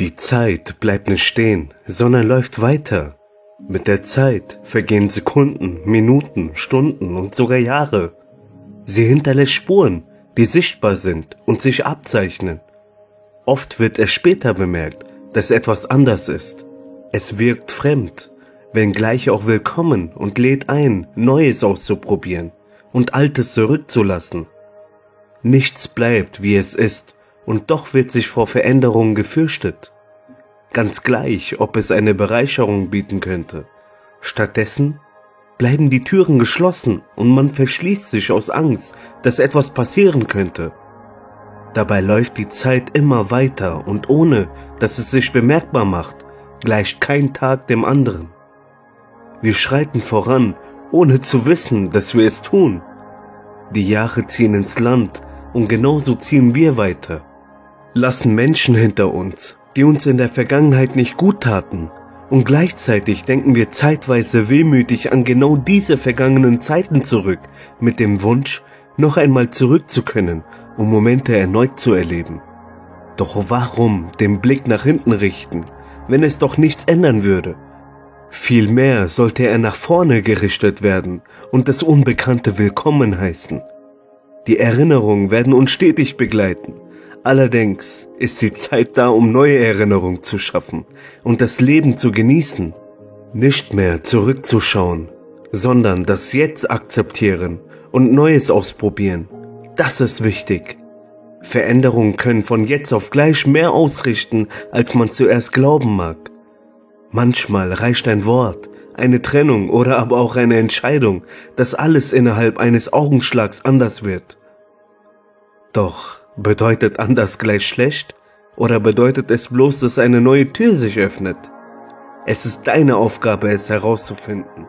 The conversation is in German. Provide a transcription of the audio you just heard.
Die Zeit bleibt nicht stehen, sondern läuft weiter. Mit der Zeit vergehen Sekunden, Minuten, Stunden und sogar Jahre. Sie hinterlässt Spuren, die sichtbar sind und sich abzeichnen. Oft wird es später bemerkt, dass etwas anders ist. Es wirkt fremd, wenngleich auch willkommen und lädt ein, Neues auszuprobieren und Altes zurückzulassen. Nichts bleibt, wie es ist, und doch wird sich vor Veränderungen gefürchtet. Ganz gleich, ob es eine Bereicherung bieten könnte. Stattdessen bleiben die Türen geschlossen und man verschließt sich aus Angst, dass etwas passieren könnte. Dabei läuft die Zeit immer weiter und ohne, dass es sich bemerkbar macht, gleicht kein Tag dem anderen. Wir schreiten voran, ohne zu wissen, dass wir es tun. Die Jahre ziehen ins Land und genauso ziehen wir weiter lassen Menschen hinter uns, die uns in der Vergangenheit nicht gut taten, und gleichzeitig denken wir zeitweise wehmütig an genau diese vergangenen Zeiten zurück, mit dem Wunsch, noch einmal zurück zu können, um Momente erneut zu erleben. Doch warum den Blick nach hinten richten, wenn es doch nichts ändern würde? Vielmehr sollte er nach vorne gerichtet werden und das Unbekannte willkommen heißen. Die Erinnerungen werden uns stetig begleiten, Allerdings ist die Zeit da, um neue Erinnerungen zu schaffen und das Leben zu genießen. Nicht mehr zurückzuschauen, sondern das Jetzt akzeptieren und Neues ausprobieren. Das ist wichtig. Veränderungen können von jetzt auf gleich mehr ausrichten, als man zuerst glauben mag. Manchmal reicht ein Wort, eine Trennung oder aber auch eine Entscheidung, dass alles innerhalb eines Augenschlags anders wird. Doch Bedeutet anders gleich schlecht? Oder bedeutet es bloß, dass eine neue Tür sich öffnet? Es ist deine Aufgabe, es herauszufinden.